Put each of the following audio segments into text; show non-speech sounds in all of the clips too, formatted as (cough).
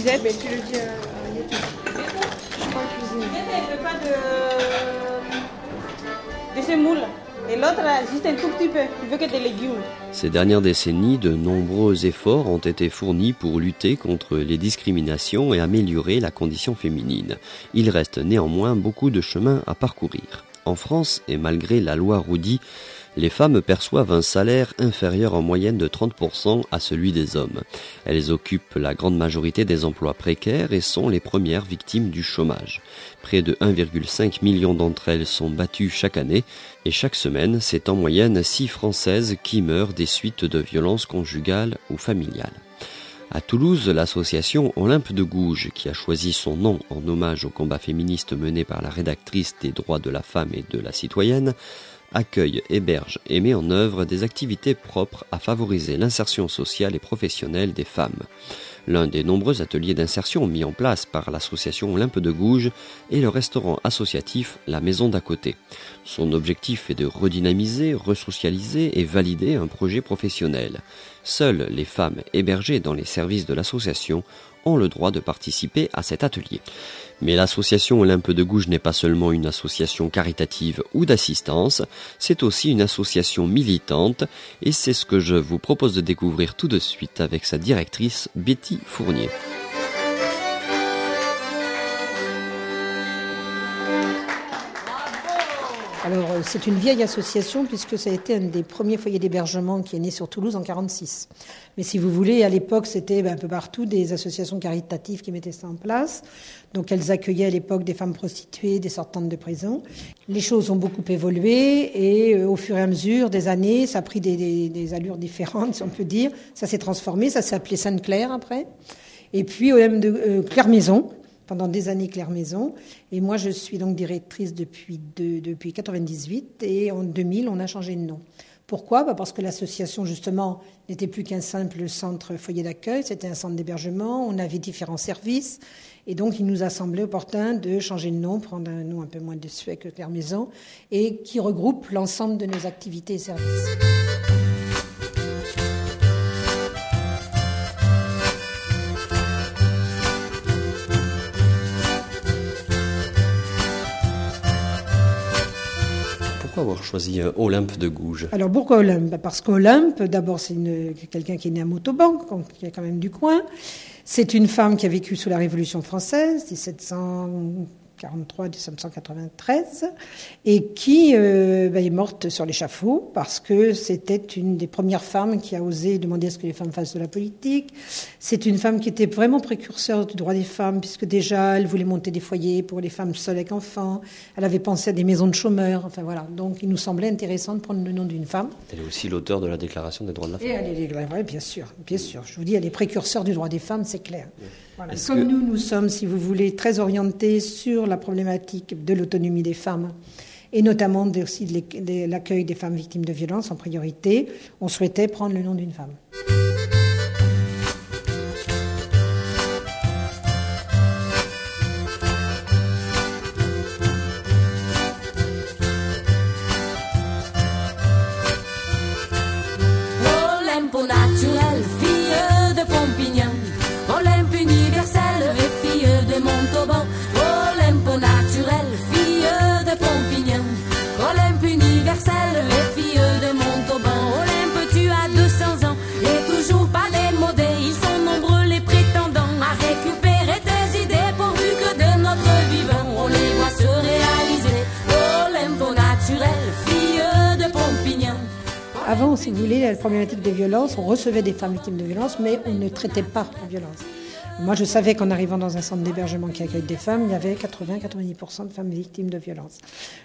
Lisette Mais tu le dis à, à Yetou. Je suis pas en cuisine. Elle veut pas de, de semoule. Et l'autre, juste un tout petit peu. Il veut que des légumes. Ces dernières décennies, de nombreux efforts ont été fournis pour lutter contre les discriminations et améliorer la condition féminine. Il reste néanmoins beaucoup de chemin à parcourir. En France, et malgré la loi Roudy, les femmes perçoivent un salaire inférieur en moyenne de 30% à celui des hommes. Elles occupent la grande majorité des emplois précaires et sont les premières victimes du chômage. Près de 1,5 million d'entre elles sont battues chaque année et chaque semaine, c'est en moyenne 6 Françaises qui meurent des suites de violences conjugales ou familiales. À Toulouse, l'association Olympe de Gouges, qui a choisi son nom en hommage au combat féministe mené par la rédactrice des droits de la femme et de la citoyenne, accueille, héberge et met en œuvre des activités propres à favoriser l'insertion sociale et professionnelle des femmes. L'un des nombreux ateliers d'insertion mis en place par l'association Olympe de Gouges est le restaurant associatif La Maison d'à côté. Son objectif est de redynamiser, resocialiser et valider un projet professionnel. Seules les femmes hébergées dans les services de l'association ont le droit de participer à cet atelier. Mais l'association Olympe de Gouges n'est pas seulement une association caritative ou d'assistance, c'est aussi une association militante et c'est ce que je vous propose de découvrir tout de suite avec sa directrice Betty Fournier. Alors, euh, c'est une vieille association puisque ça a été un des premiers foyers d'hébergement qui est né sur Toulouse en 46. Mais si vous voulez, à l'époque, c'était ben, un peu partout des associations caritatives qui mettaient ça en place. Donc, elles accueillaient à l'époque des femmes prostituées, des sortantes de prison. Les choses ont beaucoup évolué et euh, au fur et à mesure des années, ça a pris des, allures différentes, si on peut dire. Ça s'est transformé, ça s'est appelé Sainte-Claire après. Et puis, OM de euh, Claire Maison, pendant des années Claire Maison. Et moi, je suis donc directrice depuis, de- depuis 98 et en 2000, on a changé de nom. Pourquoi? Bah, Parce que l'association, justement, n'était plus qu'un simple centre foyer d'accueil, c'était un centre d'hébergement, on avait différents services. Et donc, il nous a semblé opportun de changer de nom, prendre un nom un peu moins désuet que Claire Maison, et qui regroupe l'ensemble de nos activités et services. Avoir choisi euh, Olympe de Gouges Alors pourquoi Olympe? Bah, Parce qu'Olympe, d'abord, c'est quelqu'un qui est né à donc qui est quand même du coin. C'est une femme qui a vécu sous la Révolution française, 1743-1793, et qui euh, bah, est morte sur l'échafaud parce que c'était une des premières femmes qui a osé demander à ce que les femmes fassent de la politique. C'est une femme qui était vraiment précurseur du droit des femmes, puisque déjà elle voulait monter des foyers pour les femmes seules avec enfants. Elle avait pensé à des maisons de chômeurs. Enfin voilà. Donc il nous semblait intéressant de prendre le nom d'une femme. Elle est aussi l'auteur de la Déclaration des droits de la femme. Et elle est, ouais, bien sûr, bien sûr. Je vous dis, elle est précurseur du droit des femmes, c'est clair. Voilà. Comme que- nous, nous sommes, si vous voulez, très orientés sur la problématique de l'autonomie des femmes et notamment aussi de l'accueil des femmes victimes de violences en priorité, on souhaitait prendre le nom d'une femme. Vous voulez, la problématique des violences, on recevait des femmes victimes de violences, mais on ne traitait pas la violence. Moi, je savais qu'en arrivant dans un centre d'hébergement qui accueille des femmes, il y avait 80-90% de femmes victimes de violences.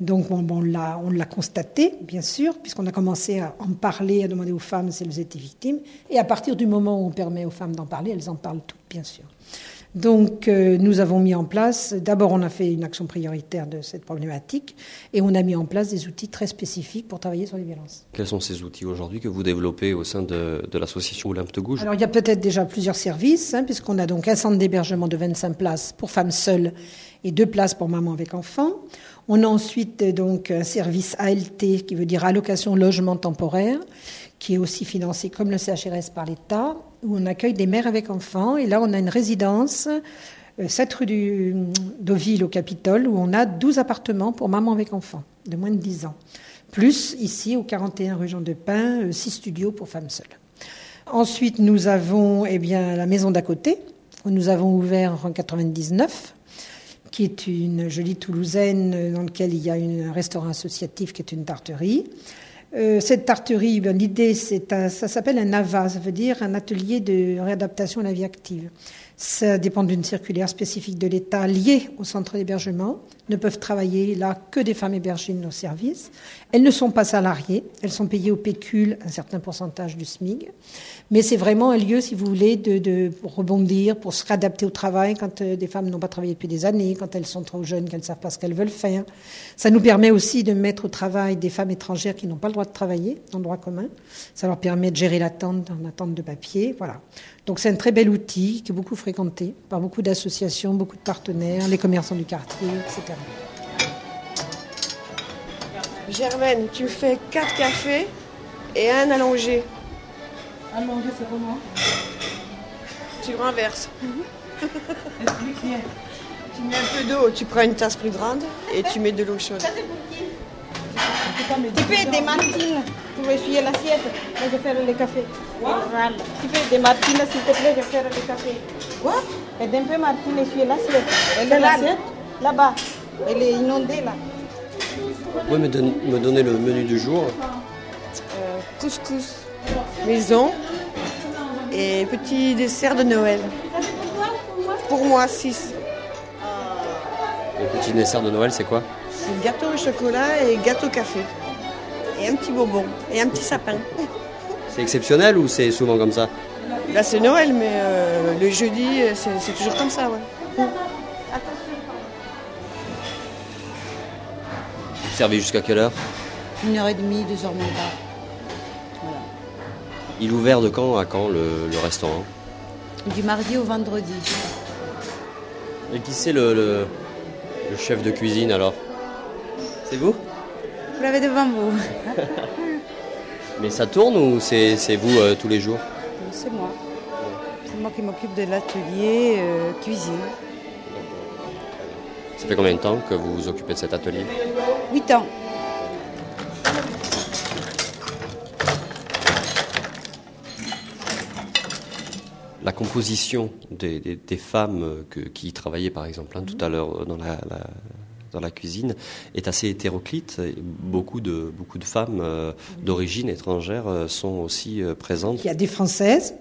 Donc, bon, bon, on l'a constaté, bien sûr, puisqu'on a commencé à en parler, à demander aux femmes si elles étaient victimes. Et à partir du moment où on permet aux femmes d'en parler, elles en parlent toutes, bien sûr. Donc, euh, nous avons mis en place, d'abord, on a fait une action prioritaire de cette problématique, et on a mis en place des outils très spécifiques pour travailler sur les violences. Quels sont ces outils aujourd'hui que vous développez au sein de, de l'association Olympe de Gouges? Alors, il y a peut-être déjà plusieurs services, hein, puisqu'on a donc un centre d'hébergement de 25 places pour femmes seules et deux places pour mamans avec enfants. On a ensuite euh, donc un service ALT, qui veut dire allocation logement temporaire, qui est aussi financé comme le CHRS par l'État, où on accueille des mères avec enfants. Et là, on a une résidence, 7 rue du, Deauville au Capitole, où on a 12 appartements pour mamans avec enfants de moins de 10 ans. Plus ici, au 41 rue Jean de Pin, 6 studios pour femmes seules. Ensuite, nous avons eh la maison d'à côté, où nous avons ouvert en 99 qui est une jolie Toulousaine dans laquelle il y a un restaurant associatif qui est une tarterie. Euh, cette tarterie, ben, l'idée, ça s'appelle un AVA, ça veut dire un atelier de réadaptation à la vie active. Ça dépend d'une circulaire spécifique de l'État liée au centre d'hébergement. Ne peuvent travailler là que des femmes hébergées de nos services. Elles ne sont pas salariées, elles sont payées au pécule un certain pourcentage du SMIG. Mais c'est vraiment un lieu, si vous voulez, de, rebondir, pour se réadapter au travail quand euh, des femmes n'ont pas travaillé depuis des années, quand elles sont trop jeunes, qu'elles ne savent pas ce qu'elles veulent faire. Ça nous permet aussi de mettre au travail des femmes étrangères qui n'ont pas le droit de travailler en droit commun. Ça leur permet de gérer l'attente en attente de papier. Voilà. Donc c'est un très bel outil qui est beaucoup fréquenté par beaucoup d'associations, beaucoup de partenaires, les commerçants du quartier, etc. Germaine, tu fais quatre cafés et un allongé. Allongé, c'est comment? Tu renverses. (laughs) Tu mets un peu d'eau, tu prends une tasse plus grande et tu mets de l'eau chaude. Tu peux des martines pour essuyer l'assiette. Moi, je vais faire le café. Tu peux des martines, s'il te plaît, je vais faire le café. Quoi? Aide un peu Martine essuyer l'assiette. Est l'assiette Là-bas. Elle est inondée, là. Vous pouvez me, don- me donner le menu du jour Euh, Couscous maison et petit dessert de Noël. Pour moi, 6. Le petit dessert de Noël, c'est quoi? C'est gâteau au chocolat et gâteau café. Et un petit bonbon et un petit sapin. (laughs) C'est exceptionnel ou c'est souvent comme ça? Là, c'est Noël, mais euh, le jeudi, euh, c'est c'est toujours comme ça, ouais. Servez jusqu'à quelle heure Une heure et demie, deux heures moins tard. Voilà. Il est ouvert de quand à quand le, le restaurant Du mardi au vendredi. Et qui c'est le, le- le chef de cuisine alors C'est vous Vous l'avez devant vous. (laughs) Mais ça tourne ou c'est c'est vous euh, tous les jours C'est moi. C'est moi qui m'occupe de l'atelier euh, cuisine. Ça fait combien de temps que vous vous occupez de cet atelier Huit ans. La composition des, des- des femmes euh, que- qui travaillaient par exemple hein, tout à l'heure euh, dans la, la- dans la cuisine est assez hétéroclite. Beaucoup de, beaucoup de femmes euh, d'origine étrangère euh, sont aussi euh, présentes. Il y a des Françaises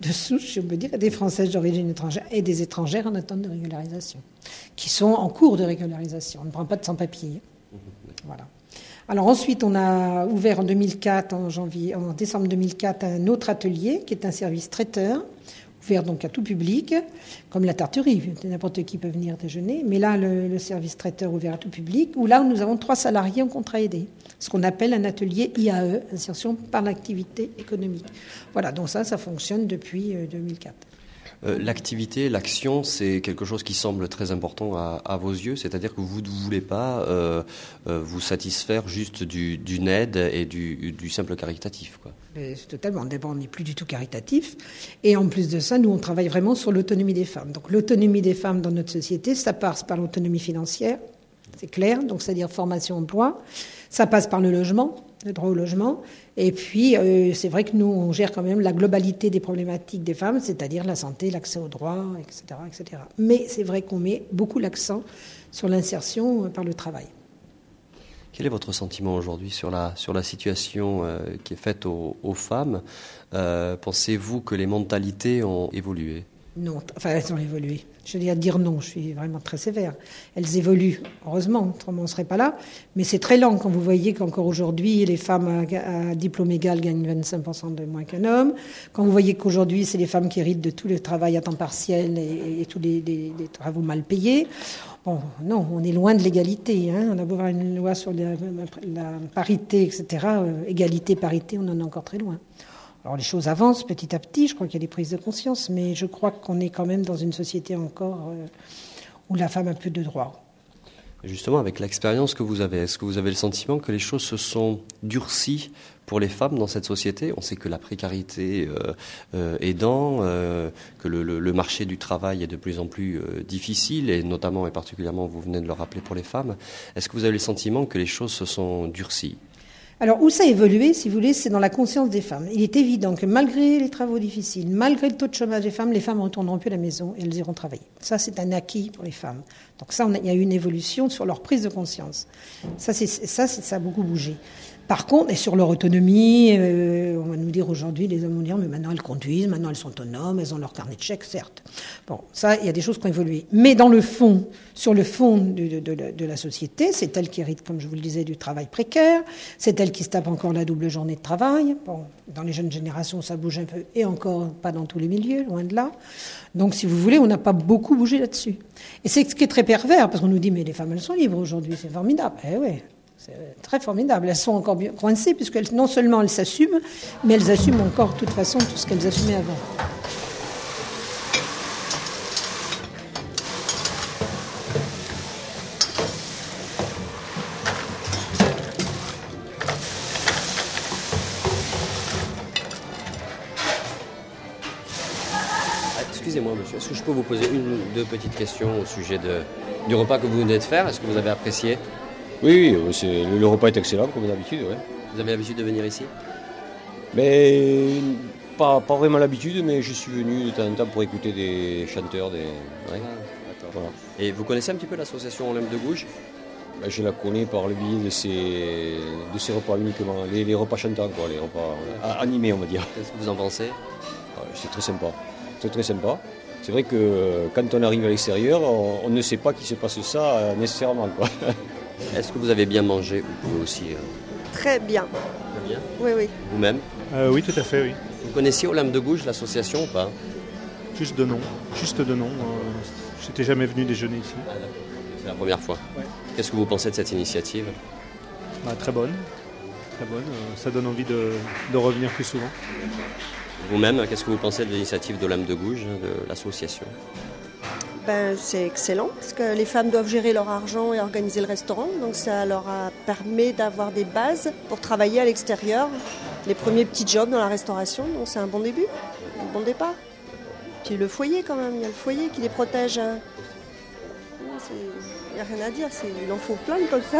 de souche, je peux dire, des Françaises d'origine étrangère et des étrangères en attente de régularisation, sont en cours de régularisation. On ne prend pas de sans-papiers. Voilà. Alors ensuite, on a ouvert en 2004, en janvier, en décembre 2004, un autre atelier qui est un service traiteur, ouvert donc à tout public, comme la tarterie. N'importe qui peut venir déjeuner. Mais là, le, le service traiteur ouvert à tout public, où là, nous avons trois salariés en contrat aidé, ce qu'on appelle un atelier IAE, insertion par l'activité économique. Voilà, donc ça, ça fonctionne depuis euh, 2004. Euh, L'activité, l'action, c'est quelque chose qui semble très important à, vos yeux, c'est-à-dire que vous ne voulez pas euh, euh, vous satisfaire juste du- d'une aide et du, du simple caritatif. Quoi. Totalement. D'abord, on n'est plus du tout caritatif. Et en plus de ça, nous, on travaille vraiment sur l'autonomie des femmes. Donc, l'autonomie des femmes dans notre société, ça passe par l'autonomie financière, c'est clair, donc c'est-à-dire formation-emploi. Ça passe par le logement, le droit au logement. Et puis, euh, c'est vrai que nous, on gère quand même la globalité des problématiques des femmes, c'est-à-dire la santé, l'accès aux droits, etc. etc. Mais c'est vrai qu'on met beaucoup l'accent sur l'insertion euh, par le travail. Quel est votre sentiment aujourd'hui sur la, sur la situation euh, qui est faite aux, femmes? Pensez-vous que les mentalités ont évolué? Non, enfin, elles ont évolué. Je vais dire non, je suis vraiment très sévère. Elles évoluent, heureusement, autrement on ne serait pas là. Mais c'est très lent quand vous voyez qu'encore aujourd'hui, les femmes à, diplôme égal gagnent 25% de moins qu'un homme. Quand vous voyez qu'aujourd'hui, c'est les femmes qui héritent de tout le travail à temps partiel et, tous les, travaux mal payés. Bon, non, on est loin de l'égalité. Hein. On a beau avoir une loi sur la, la parité, etc. euh, égalité, parité, on en est encore très loin. Alors les choses avancent petit à petit, je crois qu'il y a des prises de conscience, mais je crois qu'on est quand même dans une société encore euh, où la femme a peu de droits. Justement, avec l'expérience que vous avez, est-ce que vous avez le sentiment que les choses se sont durcies pour les femmes dans cette société? On sait que la précarité euh, euh, aidant, euh, que le, marché du travail est de plus en plus euh, difficile, et notamment et particulièrement, vous venez de le rappeler pour les femmes. Est-ce que vous avez le sentiment que les choses se sont durcies? Alors, où ça a évolué, si vous voulez, c'est dans la conscience des femmes. Il est évident que malgré les travaux difficiles, malgré le taux de chômage des femmes, les femmes retourneront plus à la maison et elles iront travailler. Ça, c'est un acquis pour les femmes. Donc ça, il y a eu une évolution sur leur prise de conscience. Ça, ça a beaucoup bougé. Par contre, et sur leur autonomie, euh, on va nous dire aujourd'hui, les hommes vont dire, mais maintenant elles conduisent, maintenant elles sont autonomes, elles ont leur carnet de chèques, certes. Bon, ça, il y a des choses qui ont évolué. Mais dans le fond, sur le fond de, de, la société, c'est elle qui hérite, comme je vous le disais, du travail précaire, c'est elle qui se tape encore la double journée de travail. Bon, dans les jeunes générations, ça bouge un peu, et encore pas dans tous les milieux, loin de là. Donc, si vous voulez, on n'a pas beaucoup bougé là-dessus. Et c'est ce qui est très pervers, parce qu'on nous dit, mais les femmes, elles sont libres aujourd'hui, c'est formidable. Eh ouais, c'est très formidable. Elles sont encore bien coincées, puisque non seulement elles s'assument, mais elles assument encore, de toute façon, tout ce qu'elles assumaient avant. Excusez-moi, monsieur, est-ce que je peux vous poser une ou deux petites questions au sujet du repas que vous venez de faire? Est-ce que vous avez apprécié? Oui, oui c'est, le, repas est excellent, comme d'habitude. Ouais. Vous avez l'habitude de venir ici? Mais pas, pas vraiment l'habitude, mais je suis venu de temps en temps pour écouter des chanteurs. Des... Ouais. Ah, voilà. Et vous connaissez un petit peu l'association Olympe de Gouges? Ben, Je la connais par le biais de ces, de ces repas uniquement, les, les repas chantants, quoi, les repas ouais. animés, on va dire. Qu'est-ce que vous en pensez? C'est très sympa. C'est très sympa. C'est vrai que quand on arrive à l'extérieur, on, on, ne sait pas qu'il se passe ça nécessairement. Quoi. (laughs) Est-ce que vous avez bien mangé Vous pouvez aussi. Euh... Très bien. Très bien Oui, oui. Vous-même euh, Oui, tout à fait, oui. Vous connaissiez Olympe de Gouges, l'association ou pas? Juste de nom. Juste de nom. Euh, J'étais jamais venu déjeuner ici. Ah, C'est la première fois. Ouais. Qu'est-ce que vous pensez de cette initiative? Bah, Très bonne. Très bonne. Euh, ça donne envie de, de revenir plus souvent. Vous-même, qu'est-ce que vous pensez de l'initiative d'Olympe de Gouges, de l'association? Ben, c'est excellent parce que les femmes doivent gérer leur argent et organiser le restaurant. Donc ça leur a permis d'avoir des bases pour travailler à l'extérieur, les premiers petits jobs dans la restauration. Donc c'est un bon début, un bon départ. Puis le foyer quand même, il y a le foyer qui les protège. Il n'y a rien à dire, il en faut plein comme ça.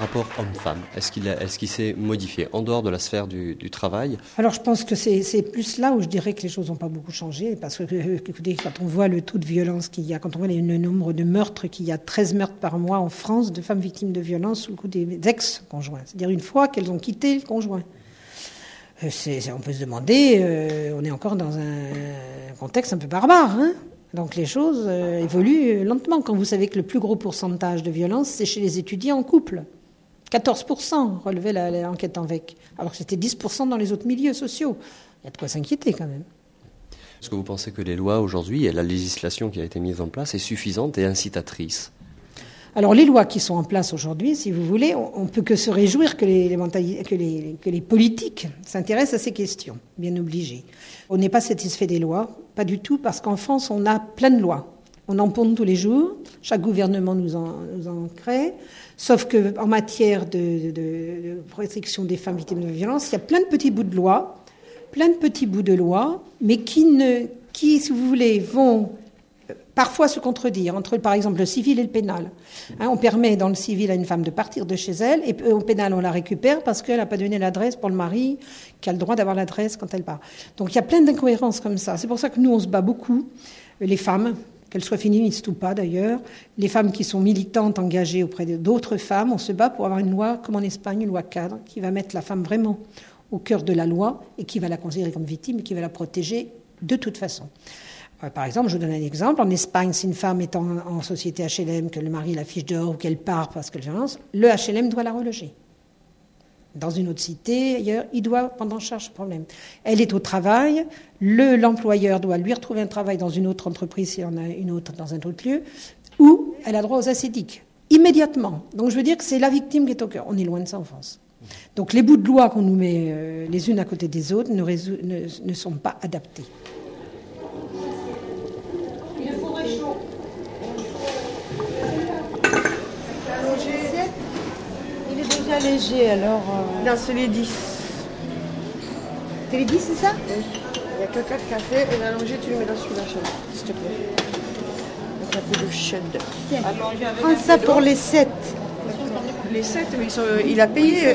Rapport homme-femme Est-ce qu'il est s'est modifié en dehors de la sphère du, travail? Alors je pense que c'est plus là où je dirais que les choses n'ont pas beaucoup changé, parce que écoutez, quand on voit le taux de violence qu'il y a, quand on voit le nombre de meurtres qu'il y a, 13 meurtres par mois en France de femmes victimes de violences sous le coup des ex-conjoints, c'est-à-dire une fois qu'elles ont quitté le conjoint. on peut se demander, euh, on est encore dans un contexte un peu barbare, hein? Donc les choses euh, évoluent lentement. Quand vous savez que le plus gros pourcentage de violence, c'est chez les étudiants en couple. 14% relevait l'enquête en VEC, alors que c'était 10% dans les autres milieux sociaux. Il y a de quoi s'inquiéter quand même. Est-ce que vous pensez que les lois aujourd'hui et la législation qui a été mise en place est suffisante et incitatrice? Alors les lois qui sont en place aujourd'hui, si vous voulez, on, ne peut que se réjouir que les, les, que les, que les politiques s'intéressent à ces questions, bien obligé. On n'est pas satisfait des lois, pas du tout, parce qu'en France, on a plein de lois. On en ponde tous les jours, chaque gouvernement nous en, crée. Sauf qu'en matière de, de, de, protection des femmes victimes de violence, il y a plein de petits bouts de loi, plein de petits bouts de loi, mais qui, ne, si vous voulez, vont parfois se contredire entre, par exemple, le civil et le pénal. Hein, on permet dans le civil à une femme de partir de chez elle, et au pénal, on la récupère parce qu'elle n'a pas donné l'adresse pour le mari, qui a le droit d'avoir l'adresse quand elle part. Donc il y a plein d'incohérences comme ça. C'est pour ça que nous, on se bat beaucoup, les femmes, qu'elles soient féministes ou pas d'ailleurs, les femmes qui sont militantes, engagées auprès d'autres femmes, on se bat pour avoir une loi, comme en Espagne, une loi cadre, qui va mettre la femme vraiment au cœur de la loi et qui va la considérer comme victime et qui va la protéger de toute façon. Euh, par exemple, je vous donne un exemple. En Espagne, si une femme est en, société HLM, que le mari la fiche dehors ou qu'elle part parce qu'elle violence, le HLM doit la reloger dans une autre cité, ailleurs, il doit prendre en charge ce problème. Elle est au travail, le, l'employeur doit lui retrouver un travail dans une autre entreprise s'il en a une autre dans un autre lieu, ou elle a droit aux ascédiques, immédiatement. Donc je veux dire que c'est la victime qui est au cœur. On est loin de ça en France. Donc les bouts de loi qu'on nous met euh, les unes à côté des autres ne sont pas adaptés. Il est déjà léger, alors. euh, Non, c'est les 10. C'est les 10, c'est ça? Il y a que 4 cafés et l'allongé, tu le mets dans celui-là, s'il te plaît. Avec un peu de avec Prends ça pour les 7. Les 7, mais ils sont- il a payé. euh,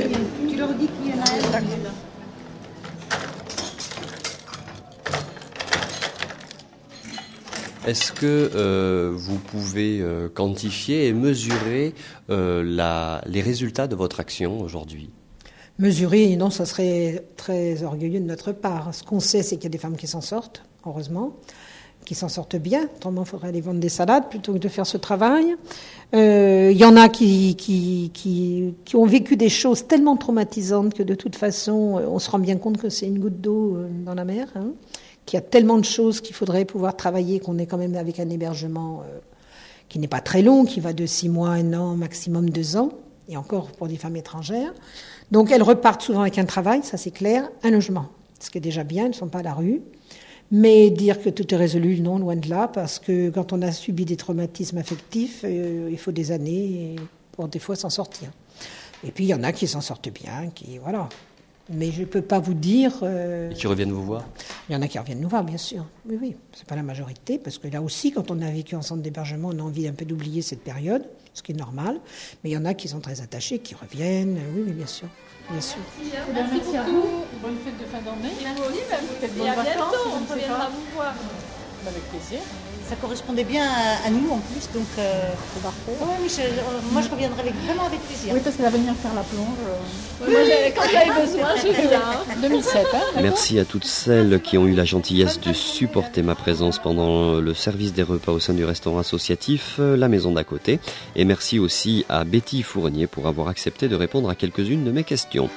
Tu leur dis qu'il y en a un. Est-ce que euh, vous pouvez euh, quantifier et mesurer euh, les résultats de votre action aujourd'hui? Mesurer, non, ça serait très orgueilleux de notre part. Ce qu'on sait, c'est qu'il y a des femmes qui s'en sortent, heureusement, qui s'en sortent bien. Autrement, il faudrait aller vendre des salades plutôt que de faire ce travail. Il y en a qui, ont vécu des choses tellement traumatisantes que de toute façon, on se rend bien compte que c'est une goutte d'eau dans la mer. Hein, qu'il y a tellement de choses qu'il faudrait pouvoir travailler, qu'on est quand même avec un hébergement euh, qui n'est pas très long, qui va de six mois, un an, maximum deux ans, et encore pour des femmes étrangères. Donc elles repartent souvent avec un travail, ça c'est clair, un logement, ce qui est déjà bien, elles ne sont pas à la rue. Mais dire que tout est résolu, non, loin de là, parce que quand on a subi des traumatismes affectifs, euh, il faut des années pour des fois s'en sortir. Et puis il y en a qui s'en sortent bien, qui voilà. Mais je ne peux pas vous dire. euh, et qui reviennent vous voir il y en a qui reviennent nous voir, bien sûr. Oui, oui, c'est pas la majorité, parce que là aussi, quand on a vécu en centre d'hébergement, on a envie un peu d'oublier cette période, ce qui est normal. Mais il y en a qui sont très attachés, qui reviennent. Oui, oui, bien sûr. Bien sûr. Merci à vous. Bonne fête de fin d'année. Merci, Peut-être et bonnes à vacances, bientôt, je on reviendra vous voir. Avec plaisir. Ça correspondait bien à, à nous en plus, donc. Euh... Parfait. oui, je- euh, moi je reviendrai avec, vraiment avec plaisir. Oui, parce qu'elle va venir faire la plonge. euh, Moi, j'avais- quand j'avais besoin, je suis là. (laughs) hein. 2007, hein Merci à toutes celles qui ont eu la gentillesse de supporter ma présence pendant le service des repas au sein du restaurant associatif euh, La Maison d'à côté. Et merci aussi à Betty Fournier pour avoir accepté de répondre à quelques-unes de mes questions.